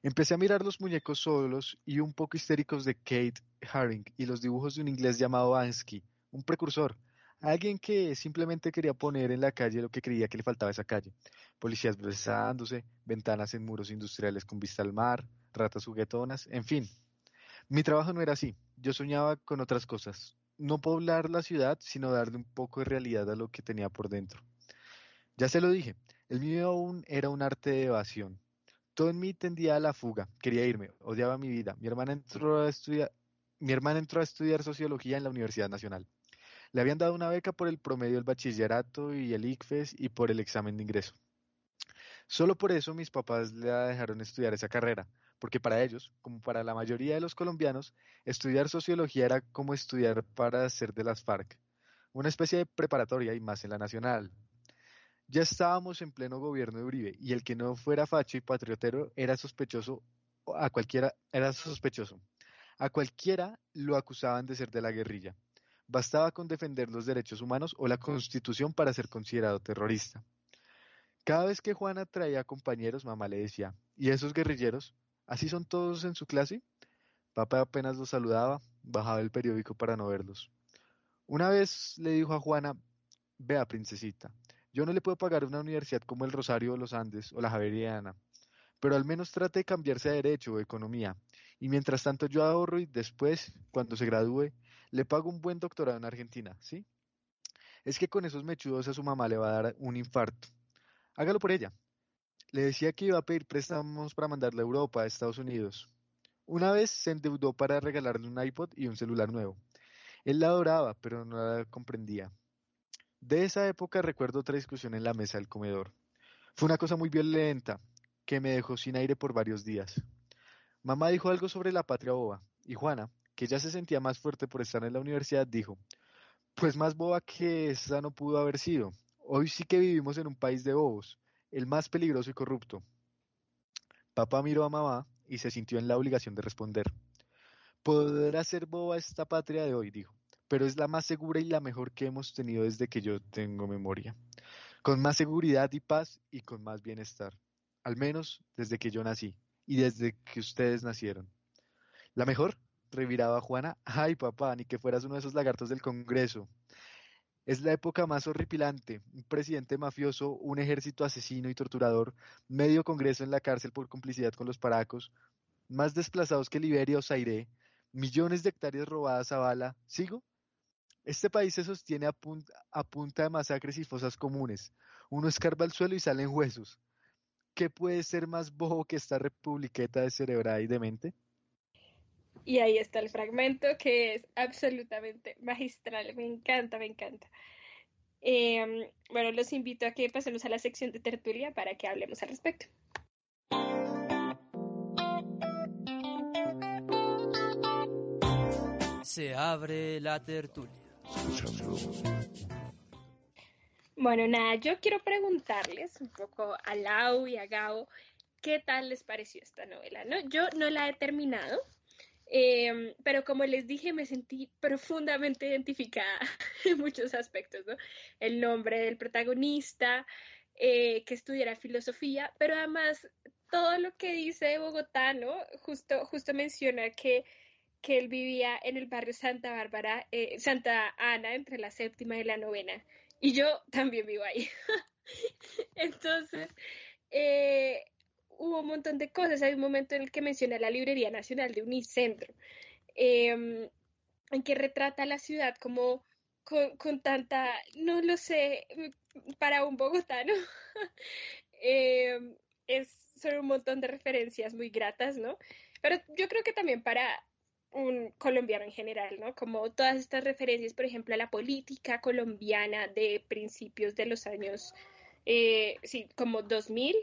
Empecé a mirar los muñecos solos y un poco histéricos de Kate Haring y los dibujos de un inglés llamado Ansky, un precursor, alguien que simplemente quería poner en la calle lo que creía que le faltaba a esa calle. Policías besándose, ventanas en muros industriales con vista al mar, ratas juguetonas, en fin. Mi trabajo no era así, yo soñaba con otras cosas, no poblar la ciudad, sino darle un poco de realidad a lo que tenía por dentro. Ya se lo dije, el mío aún era un arte de evasión, todo en mí tendía a la fuga, quería irme, odiaba mi vida. Mi hermana entró a estudiar, mi hermana entró a estudiar sociología en la Universidad Nacional. Le habían dado una beca por el promedio del bachillerato y el ICFES y por el examen de ingreso. Solo por eso mis papás le dejaron estudiar esa carrera, porque para ellos, como para la mayoría de los colombianos, estudiar sociología era como estudiar para ser de las FARC, una especie de preparatoria y más en la nacional, ya estábamos en pleno gobierno de Uribe y el que no fuera facho y patriotero era sospechoso a cualquiera era sospechoso. A cualquiera lo acusaban de ser de la guerrilla. Bastaba con defender los derechos humanos o la Constitución para ser considerado terrorista. Cada vez que Juana traía compañeros, mamá le decía, ¿y esos guerrilleros? ¿Así son todos en su clase? Papá apenas los saludaba, bajaba el periódico para no verlos. Una vez le dijo a Juana, vea, princesita, yo no le puedo pagar una universidad como el Rosario de los Andes o la Javeriana, pero al menos trate de cambiarse a Derecho o Economía. Y mientras tanto yo ahorro y después, cuando se gradúe, le pago un buen doctorado en Argentina, ¿sí? Es que con esos mechudos a su mamá le va a dar un infarto. Hágalo por ella. Le decía que iba a pedir préstamos para mandarle a Europa, a Estados Unidos. Una vez se endeudó para regalarle un iPod y un celular nuevo. Él la adoraba, pero no la comprendía. De esa época recuerdo otra discusión en la mesa del comedor. Fue una cosa muy violenta, que me dejó sin aire por varios días. Mamá dijo algo sobre la patria boba, y Juana, que ya se sentía más fuerte por estar en la universidad, dijo, pues más boba que esa no pudo haber sido. Hoy sí que vivimos en un país de bobos, el más peligroso y corrupto. Papá miró a mamá y se sintió en la obligación de responder. Podrá ser boba esta patria de hoy, dijo pero es la más segura y la mejor que hemos tenido desde que yo tengo memoria. Con más seguridad y paz y con más bienestar. Al menos desde que yo nací y desde que ustedes nacieron. ¿La mejor? reviraba Juana. Ay, papá, ni que fueras uno de esos lagartos del Congreso. Es la época más horripilante. Un presidente mafioso, un ejército asesino y torturador, medio Congreso en la cárcel por complicidad con los paracos, más desplazados que Liberia o Zaire, millones de hectáreas robadas a bala. ¿Sigo? Este país se sostiene a punta, de masacres y fosas comunes. Uno escarba el suelo y salen huesos. ¿Qué puede ser más bobo que esta republiqueta de cerebrada y demente? Y ahí está el fragmento que es absolutamente magistral. Me encanta, me encanta. Em, bueno, los invito a que pasemos a la sección de tertulia para que hablemos al respecto. Se abre la tertulia. Bueno, nada, yo quiero preguntarles un poco a Lau y a Gao, ¿qué tal les pareció esta novela? ¿no? Yo no la he terminado, em, pero como les dije, me sentí profundamente identificada *laughs* en muchos aspectos. El nombre del protagonista, eh, que estudiara filosofía, pero además todo lo que dice Bogotá, ¿no? Justo, justo menciona que que él vivía en el barrio Santa Bárbara, eh, Santa Ana, entre la séptima y la novena. Y yo también vivo ahí. *laughs* Entonces, eh, hubo un montón de cosas. Hay un momento en el que menciona la Librería Nacional de Unicentro, em, en que retrata la ciudad como con, tanta, no lo sé, para un bogotano, *laughs* eh, es, son un montón de referencias muy gratas, ¿no? Pero yo creo que también para un colombiano en general, ¿no? Como todas estas referencias, por ejemplo, a la política colombiana de principios de los años, eh, sí, como 2000,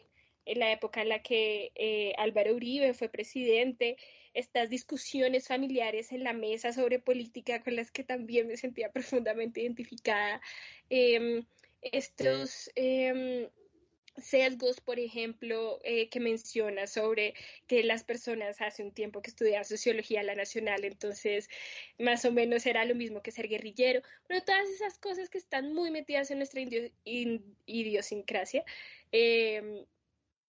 en la época en la que eh, Álvaro Uribe fue presidente, estas discusiones familiares en la mesa sobre política con las que también me sentía profundamente identificada, em, estos em, sesgos, por ejemplo, eh, que menciona sobre que las personas hace un tiempo que estudiaban sociología la nacional, entonces más o menos era lo mismo que ser guerrillero, pero todas esas cosas que están muy metidas en nuestra idiosincrasia em,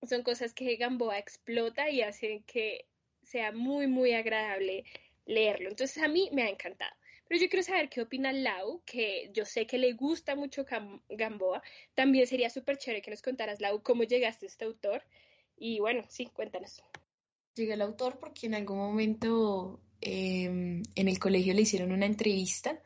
son cosas que Gamboa explota y hacen que sea muy, muy agradable leerlo. Entonces a mí me ha encantado. Pero yo quiero saber qué opina Lau, que yo sé que le gusta mucho Gamboa. También sería súper chévere que nos contaras, Lau, cómo llegaste a este autor. Y bueno, sí, cuéntanos. Llegué al autor porque en algún momento em, en el colegio le hicieron una entrevista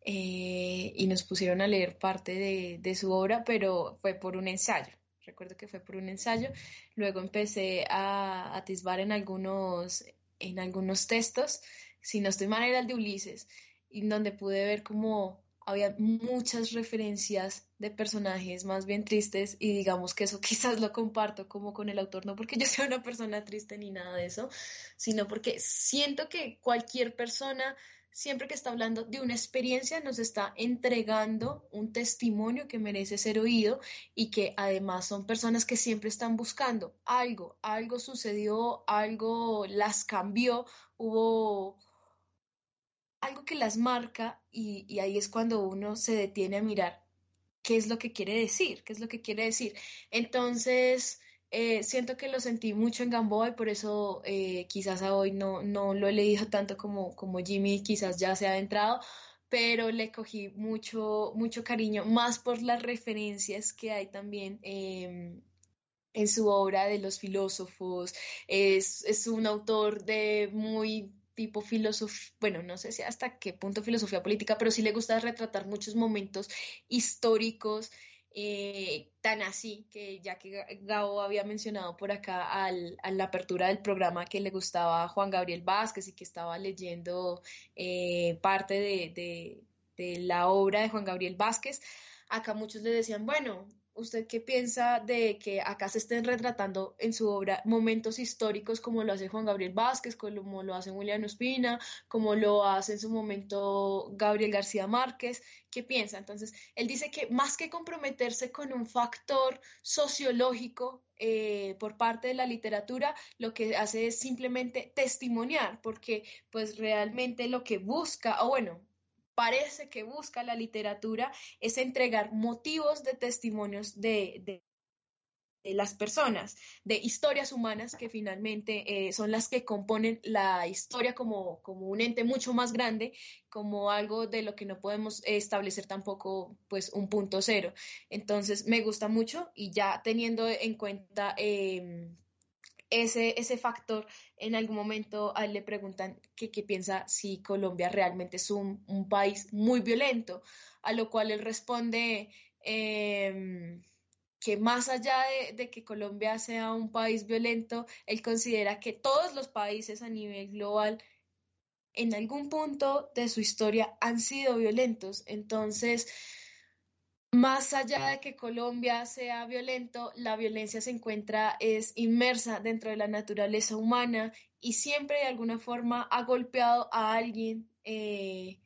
eh, y nos pusieron a leer parte de, de su obra, pero fue por un ensayo recuerdo que fue por un ensayo, luego empecé a atisbar en algunos, en algunos textos, si no estoy mal era el de Ulises, en donde pude ver cómo había muchas referencias de personajes más bien tristes y digamos que eso *laughs* quizás lo comparto como con el autor, no porque yo sea una persona triste ni nada de eso, sino porque siento que cualquier persona siempre que está hablando de una experiencia, nos está entregando un testimonio que merece ser oído y que además son personas que siempre están buscando algo, algo sucedió, algo las cambió, hubo algo que las marca y, y ahí es cuando uno se detiene a mirar qué es lo que quiere decir, qué es lo que quiere decir. Entonces, eh, siento que lo sentí mucho en Gamboa y por eso eh, quizás a hoy no, no lo he leído tanto como, como Jimmy quizás ya se ha adentrado, pero le cogí mucho, mucho cariño, más por las referencias que hay también em, en su obra de los filósofos. Es, es un autor de muy tipo filosofía, bueno, no sé si hasta qué punto filosofía política, pero sí le gusta retratar muchos momentos históricos eh, tan así que ya que Gabo había mencionado por acá al, a la apertura del programa que le gustaba a Juan Gabriel Vázquez y que estaba leyendo eh, parte de, de la obra de Juan Gabriel Vázquez, acá muchos le decían, bueno, ¿Usted qué piensa de que acá se estén retratando en su obra momentos históricos como lo hace Juan Gabriel Vázquez, como lo hace William Ospina, como lo hace en su momento Gabriel García Márquez? ¿Qué piensa? Entonces, él dice que más que comprometerse con un factor sociológico eh, por parte de la literatura, lo que hace es simplemente testimoniar, porque pues realmente lo que busca, o bueno, parece que busca la literatura es entregar motivos de testimonios de, las personas, de historias humanas que finalmente eh, son las que componen la historia como, como, un ente mucho más grande, como algo de lo que no podemos establecer tampoco pues un punto cero. Entonces me gusta mucho y ya teniendo en cuenta... Em, ese, ese factor, en algún momento a él le preguntan qué piensa si Colombia realmente es un, país muy violento, a lo cual él responde em, que más allá de, que Colombia sea un país violento, él considera que todos los países a nivel global en algún punto de su historia han sido violentos. Entonces, más allá de que Colombia sea violento, la violencia se encuentra, es inmersa dentro de la naturaleza humana y siempre de alguna forma ha golpeado a alguien eh,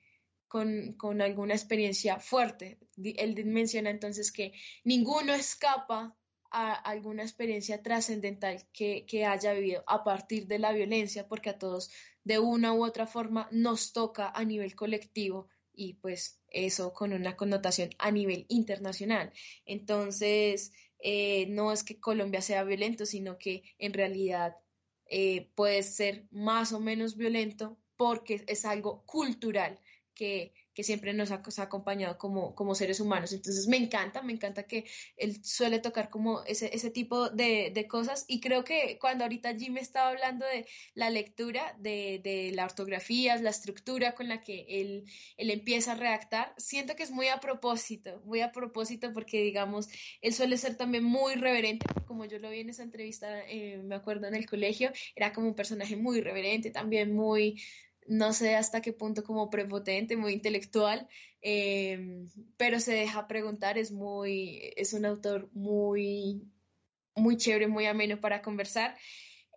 con, alguna experiencia fuerte. Él menciona entonces que ninguno escapa a alguna experiencia trascendental que, que haya vivido a partir de la violencia, porque a todos de una u otra forma nos toca a nivel colectivo y pues eso con una connotación a nivel internacional. Entonces, eh, no es que Colombia sea violento, sino que en realidad eh, puede ser más o menos violento porque es algo cultural que, que siempre nos ha, acompañado como, seres humanos. Entonces me encanta, me encanta que él suele tocar como ese, tipo de, cosas y creo que cuando ahorita Jim estaba hablando de la lectura, de, la ortografía, la estructura con la que él, él empieza a redactar, siento que es muy a propósito, muy a propósito porque digamos, él suele ser también muy reverente, como yo lo vi en esa entrevista, eh, me acuerdo en el colegio, era como un personaje muy reverente, también muy, no sé hasta qué punto como prepotente, muy intelectual, em, pero se deja preguntar, es muy, es un autor muy, muy chévere, muy ameno para conversar.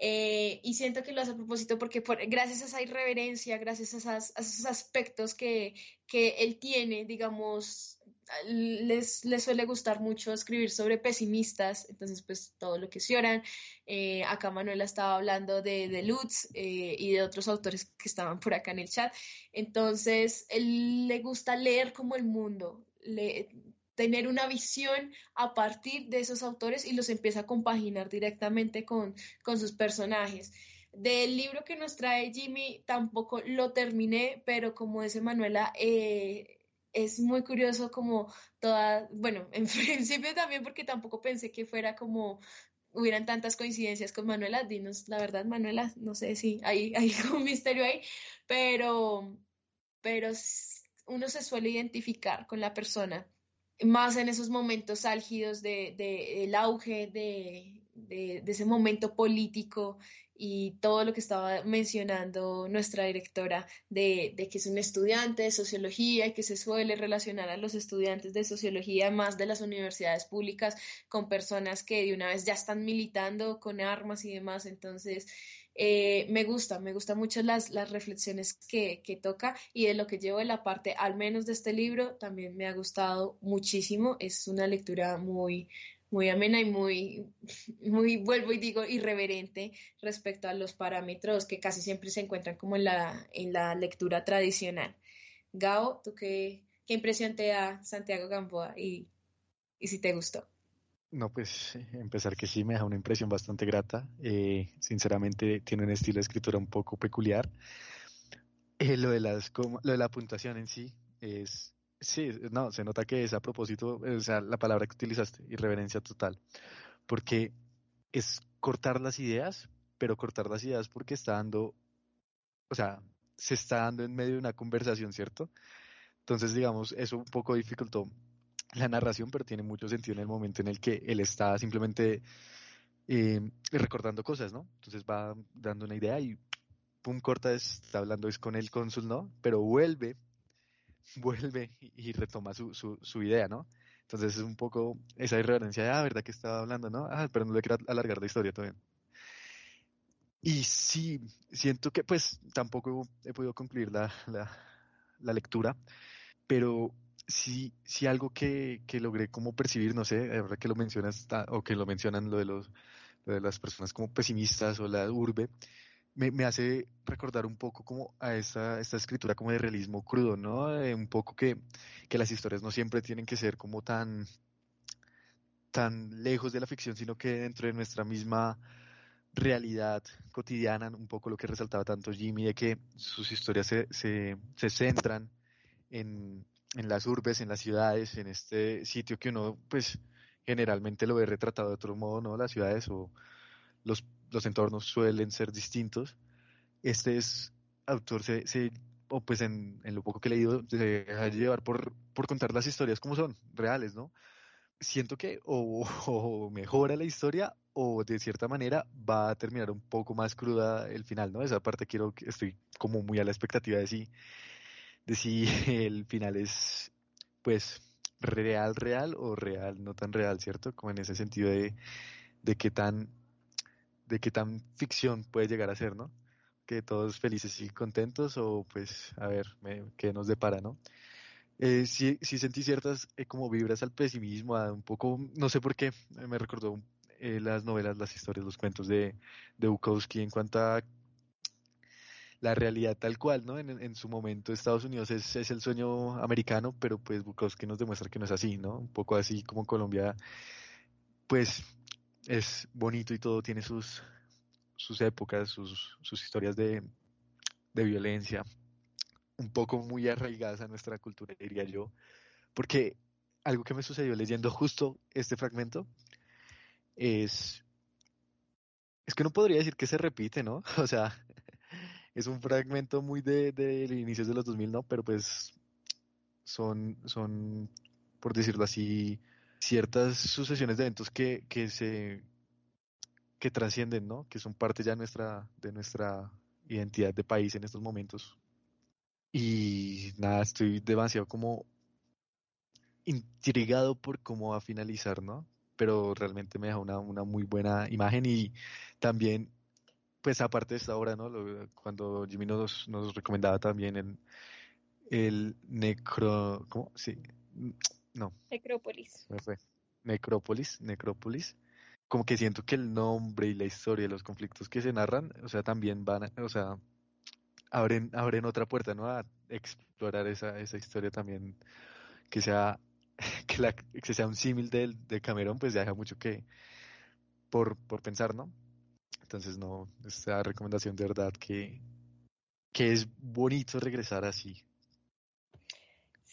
Eh, y siento que lo hace a propósito porque gracias a esa irreverencia, gracias a, esos aspectos que, que él tiene, digamos, les, suele gustar mucho escribir sobre pesimistas, entonces pues todo lo que lloran. Eh, acá Manuela estaba hablando de, de Lutz eh, y de otros autores que estaban por acá en el chat. Entonces, él le gusta leer como el mundo, tener una visión a partir de esos autores y los empieza a compaginar directamente con, con sus personajes. Del libro que nos trae Jimmy tampoco lo terminé, pero como dice Manuela, eh, es muy curioso como toda, bueno, *laughs* en principio también porque tampoco pensé que fuera como hubieran tantas coincidencias con Manuela, dinos la verdad, Manuela, no sé si hay, *laughs* hay un misterio ahí, pero, pero uno se suele identificar con la persona, más en esos momentos álgidos de, de el auge de, de, ese momento político y todo lo que estaba mencionando nuestra directora de, que es un estudiante de sociología y que se suele relacionar a los estudiantes de sociología más de las universidades públicas con personas que de una vez ya están militando con armas y demás. Entonces, eh, me gusta, me gustan mucho las, las reflexiones que, que, toca y de lo que llevo de la parte, al menos de este libro, también me ha gustado muchísimo. Es una lectura muy, muy amena y muy, *laughs* muy, vuelvo y digo, irreverente respecto a los parámetros que casi siempre se encuentran como en la, en la lectura tradicional. Gao, ¿tú qué, qué impresión te da Santiago Gamboa y, y si te gustó? No, pues empezar que sí me da una impresión bastante grata. Eh, sinceramente tiene un estilo de escritura un poco peculiar. Eh, lo, de las, lo de la puntuación en sí es, Sí, no, se nota que es a propósito, o sea, la palabra que utilizaste, irreverencia total, porque es cortar las ideas, pero cortar las ideas porque está dando, o sea, se está dando en medio de una conversación, ¿cierto? Entonces, digamos, eso un poco dificultó la narración, pero tiene mucho sentido en el momento en el que él está simplemente eh, recordando cosas, ¿no? Entonces va dando una idea y pum, corta, está hablando es con el cónsul, ¿no? Pero vuelve *laughs* vuelve y retoma su, su, su, idea, ¿no? Entonces es un poco esa irreverencia de, ah, ¿verdad que estaba hablando, no? Ah, pero no le quiero alargar la historia todavía. Y sí, siento que pues tampoco he podido concluir la, la, la lectura, pero sí, sí algo que, que, logré como percibir, no sé, ahora que lo mencionas, o que lo mencionan lo de, los, lo de las personas como pesimistas o la urbe, me, me, hace recordar un poco como a esta, esta escritura como de realismo crudo, ¿no? un poco que, que, las historias no siempre tienen que ser como tan, tan lejos de la ficción, sino que dentro de nuestra misma realidad cotidiana, un poco lo que resaltaba tanto Jimmy, de que sus historias se, se, se centran en, en las urbes, en las ciudades, en este sitio que uno pues generalmente lo ve retratado de otro modo, ¿no? Las ciudades o los los entornos suelen ser distintos. Este es autor, se, se o pues en, en, lo poco que he leído, se deja llevar por, por contar las historias como son, reales, ¿no? Siento que o, *laughs* mejora la historia o de cierta manera va a terminar un poco más cruda el final, ¿no? Esa parte quiero, estoy como muy a la expectativa de si, de si *laughs* el final es, pues, real, real o real, no tan real, ¿cierto? Como en ese sentido de, de qué tan de qué tan ficción puede llegar a ser, ¿no? Que todos felices y contentos o pues a ver qué nos depara, ¿no? Eh, sí, sí sentí ciertas eh, como vibras al pesimismo, a un poco, no sé por qué, me recordó eh, las novelas, las historias, los cuentos de, de Bukowski en cuanto a la realidad tal cual, ¿no? En, en su momento Estados Unidos es, es, el sueño americano, pero pues Bukowski nos demuestra que no es así, ¿no? Un poco así como Colombia, pues es bonito y todo, tiene sus, sus épocas, sus, sus historias de, de violencia. un poco muy arraigadas a nuestra cultura, diría yo, porque algo que me sucedió leyendo justo este fragmento es, es que no podría decir que se repite, ¿no? *laughs* O sea, es un fragmento muy de, de, inicios de los 2000, ¿no? Pero pues son, son, por decirlo así, ciertas sucesiones de eventos que, que se que trascienden, ¿no? Que son parte ya nuestra, de nuestra identidad de país en estos momentos. Y nada, estoy demasiado como intrigado por cómo va a finalizar, ¿no? Pero realmente me deja una, una muy buena imagen y también, pues aparte de esta obra, ¿no? cuando Jimmy nos, nos recomendaba también el, el necro... ¿Cómo? Sí. No. Necrópolis. fue. Necrópolis, Necrópolis. Como que siento que el nombre y la historia, los conflictos que se narran, o sea, también van, a, o sea, abren, abren otra puerta, ¿no? A explorar esa, esa historia también, que sea, *laughs* que, la, que sea un símil de, de Cameron, pues ya deja mucho que, por, por pensar, ¿no? Entonces, no, esta recomendación de verdad que, que es bonito regresar así.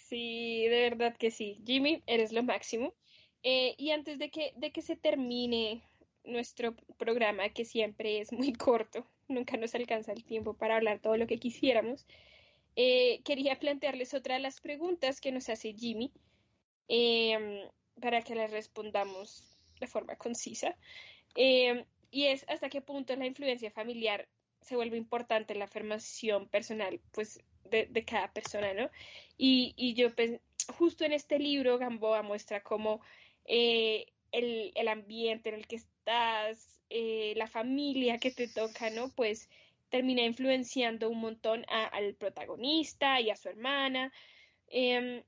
Sí, de verdad que sí. Jimmy, eres lo máximo. Eh, y antes de que, de que se termine nuestro programa, que siempre es muy *laughs* corto, nunca nos alcanza el tiempo para hablar todo lo que quisiéramos, eh, quería plantearles otra de las preguntas que nos hace Jimmy em, para que las respondamos de forma concisa. Em, y es hasta qué punto la influencia familiar se vuelve importante la formación personal pues, de, de cada persona, ¿no? Y, y yo, pues, justo en este libro, Gamboa muestra cómo eh, el, el, ambiente en el que estás, eh, la familia que te toca, ¿no? Pues termina influenciando un montón al protagonista y a su hermana. Em,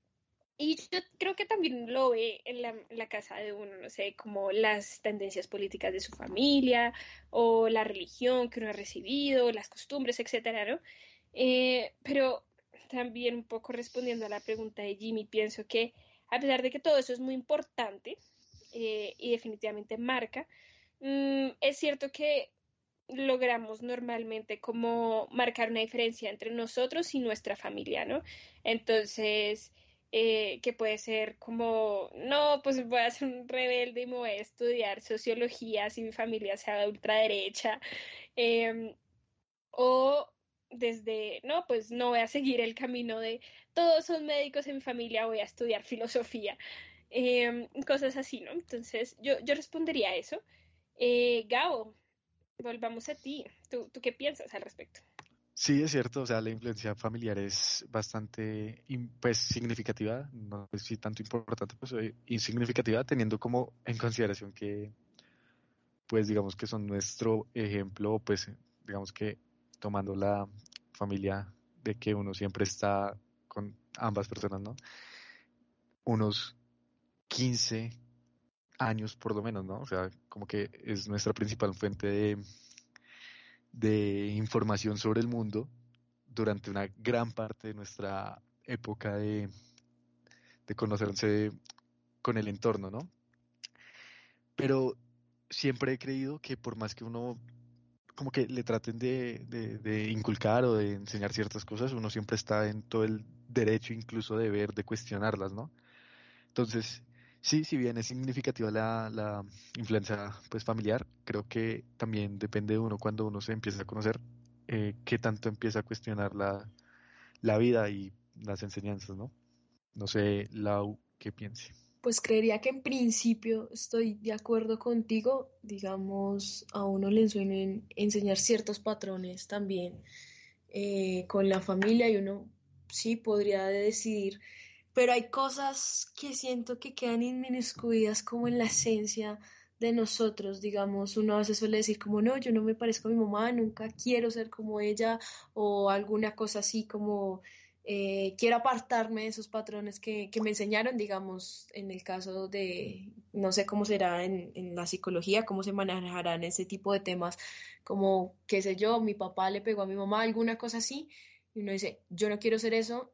y yo creo que también lo ve en la, la, casa de uno, no sé, como las tendencias políticas de su familia o la religión que uno ha recibido, las costumbres, etcétera, ¿no? Eh, pero también un poco respondiendo a la pregunta de Jimmy, pienso que a pesar de que todo eso es muy importante eh, y definitivamente marca, mm, es cierto que logramos normalmente como marcar una diferencia entre nosotros y nuestra familia, ¿no? Entonces, eh, que puede ser como, no, pues voy a ser un rebelde y me voy a estudiar sociología si mi familia sea de ultraderecha, eh, o desde, no, pues no voy a seguir el camino de todos son médicos en mi familia, voy a estudiar filosofía, em, cosas así, ¿no? Entonces, yo, yo respondería a eso. Eh, Gabo, volvamos a ti. ¿Tú, ¿Tú qué piensas al respecto? Sí, es cierto, o sea, la influencia familiar es bastante, pues, significativa, no sé si tanto importante, pues, insignificativa, teniendo como en consideración que, pues, digamos que son nuestro ejemplo, pues, digamos que tomando la familia de que uno siempre está con ambas personas, ¿no? Unos 15 años por lo menos, ¿no? O sea, como que es nuestra principal fuente de, de información sobre el mundo durante una gran parte de nuestra época de, de conocerse con el entorno, ¿no? Pero siempre he creído que por más que uno como que le traten de, de, inculcar o de enseñar ciertas cosas, uno siempre está en todo el derecho incluso de ver, de cuestionarlas, ¿no? Entonces, sí, si bien es significativa la, la influencia pues, familiar, creo que también depende de uno cuando uno se empieza a conocer, eh, qué tanto empieza a cuestionar la, la vida y las enseñanzas, ¿no? No sé, Lau, ¿qué piense? Pues creería que en principio estoy de acuerdo contigo, digamos, a uno le suelen enseñar ciertos patrones también eh, con la familia y uno sí podría decidir, pero hay cosas que siento que quedan inmiscuidas como en la esencia de nosotros, digamos, uno a veces suele decir como no, yo no me parezco a mi mamá, nunca quiero ser como ella o alguna cosa así como eh, quiero apartarme de esos patrones que, me enseñaron, digamos, en el caso de, no sé cómo será en, en, la psicología, cómo se manejarán ese tipo de temas, como, qué sé yo, mi papá le pegó a mi mamá, alguna cosa así, y uno dice, yo no quiero ser eso,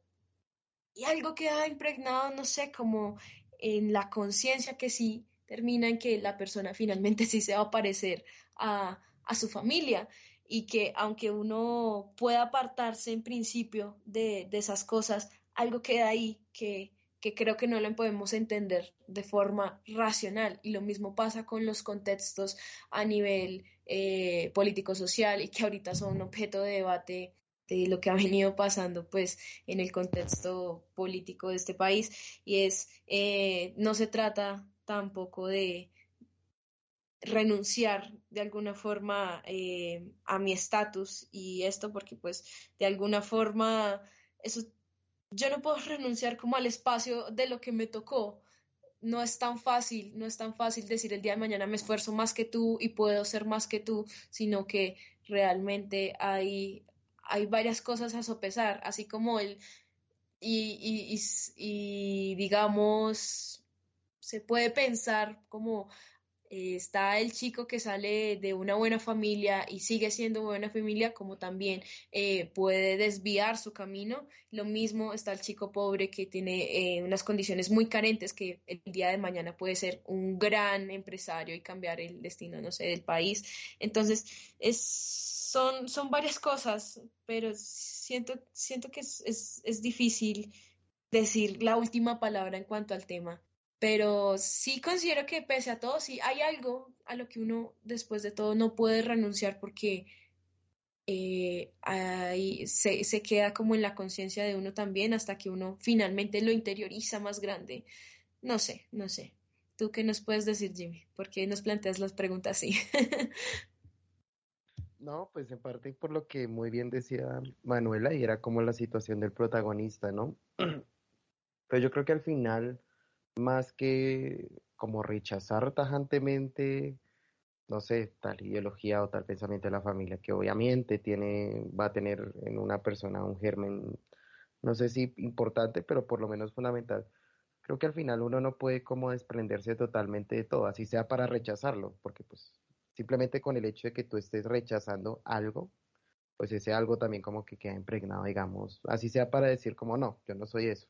y algo queda impregnado, no sé, como en la conciencia que sí termina en que la persona finalmente sí se va a parecer a, a su familia. y que aunque uno pueda apartarse en principio de, de esas cosas, algo queda ahí que, que creo que no lo podemos entender de forma racional. Y lo mismo pasa con los contextos a nivel eh, político-social y que ahorita son objeto de debate de lo que ha venido pasando pues en el contexto político de este país y es eh, no se trata tampoco de renunciar de alguna forma eh, a mi estatus y esto porque pues de alguna forma eso yo no puedo *laughs* renunciar como al espacio de lo que me tocó. No es tan fácil, no es tan fácil decir el día de mañana me esfuerzo más que tú y puedo ser más que tú, sino que realmente hay, hay varias cosas a sopesar, así como el, y, y, y digamos, se puede pensar como eh, está el chico que sale de una buena familia y sigue siendo buena familia, como también eh, puede desviar su camino. Lo mismo está el chico pobre que tiene eh, unas condiciones muy carentes, que el día de mañana puede ser un gran empresario y cambiar el destino, no sé, del país. Entonces, es, son, son varias cosas, pero siento, siento que es, es, es difícil decir la última palabra en cuanto al tema pero sí considero que pese a todo, sí hay algo a lo que uno después de todo no puede renunciar porque eh, ahí se, se, queda como en la conciencia de uno también hasta que uno finalmente lo interioriza más grande. No sé, no sé. ¿Tú qué nos puedes decir, Jimmy? ¿Por qué nos planteas las preguntas así? *laughs* no, pues en parte por lo que muy bien decía Manuela y era como la situación del protagonista, ¿no? *clears throat* Pero yo creo que al final más que como rechazar tajantemente, no sé, tal ideología o tal pensamiento de la familia, que obviamente tiene, va a tener en una persona un germen, no sé si importante, pero por lo menos fundamental. Creo que al final uno no puede como desprenderse totalmente de todo, así sea para rechazarlo, porque pues simplemente con el hecho de que tú estés rechazando algo, pues ese algo también como que queda impregnado, digamos, así sea para decir como no, yo no soy eso,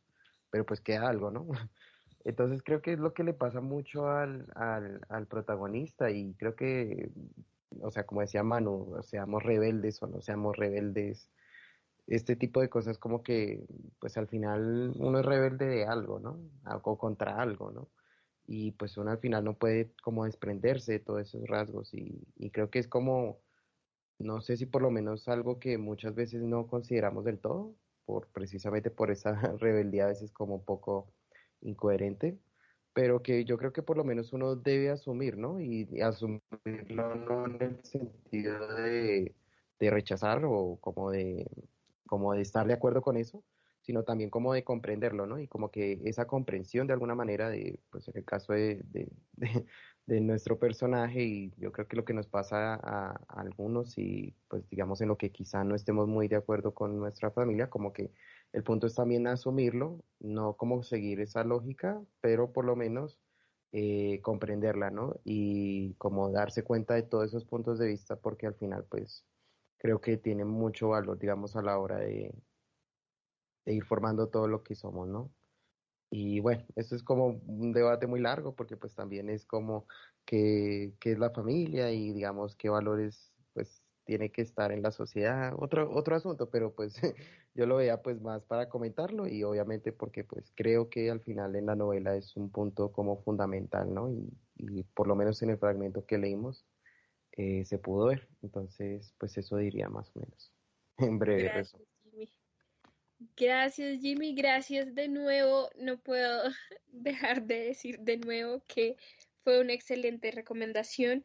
pero pues queda algo, ¿no? *laughs* Entonces creo que es lo que le pasa mucho al, al, protagonista y creo que, o sea, como decía Manu, seamos rebeldes o no seamos rebeldes, este tipo de cosas como que, pues al final uno es rebelde de algo, ¿no? Algo contra algo, ¿no? Y pues uno al final no puede como desprenderse de todos esos rasgos y, y creo que es como, no sé si por lo menos algo que muchas veces no consideramos del todo, por precisamente por esa *laughs* rebeldía a veces como poco incoherente, pero que yo creo que por lo menos uno debe asumir, ¿no? Y, asumirlo no en el sentido de, rechazar o como de, estar de acuerdo con eso, sino también como de comprenderlo, ¿no? Y como que esa comprensión de alguna manera de, pues en el caso de, de, nuestro personaje y yo creo que lo que nos pasa a, a, algunos y pues digamos en lo que quizá no estemos muy de acuerdo con nuestra familia, como que el punto es también asumirlo, no como seguir esa lógica, pero por lo menos eh, comprenderla, ¿no? Y como darse cuenta de todos esos puntos de vista, porque al final, pues, creo que tiene mucho valor, digamos, a la hora de, ir formando todo lo que somos, ¿no? Y bueno, esto es como un debate muy largo, porque pues también es como qué, qué es la familia y digamos qué valores tiene que estar en la sociedad, otro, otro asunto, pero pues *laughs* yo lo veía pues más para comentarlo y obviamente porque pues creo que al final en la novela es un punto como fundamental, ¿no? Y, por lo menos en el fragmento que leímos eh, se pudo ver, entonces pues eso diría más o menos, *laughs* en breve Gracias, Jimmy. Gracias Jimmy, gracias de nuevo, no puedo *laughs* dejar de decir de nuevo que fue una excelente recomendación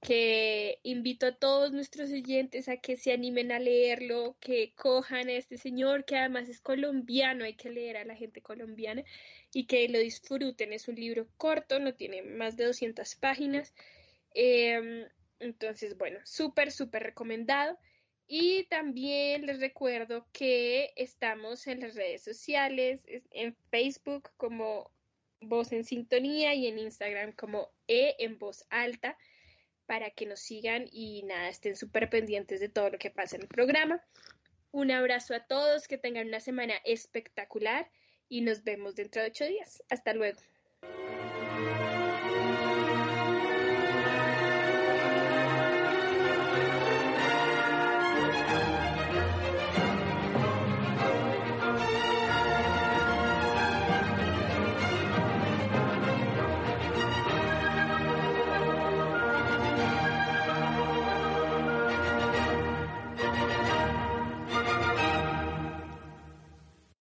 que invito a todos nuestros oyentes a que se animen a leerlo, que cojan a este señor, que además es colombiano, hay que leer a la gente colombiana y que lo disfruten. Es un libro corto, no tiene más de 200 páginas. Em, entonces, bueno, súper, súper recomendado. Y también les recuerdo que estamos en las redes sociales, en Facebook como Voz en Sintonía y en Instagram como E en Voz Alta para que nos sigan y nada, estén súper pendientes de todo lo que pasa en el programa. Un abrazo a todos, que tengan una semana espectacular y nos vemos dentro de ocho días. Hasta luego.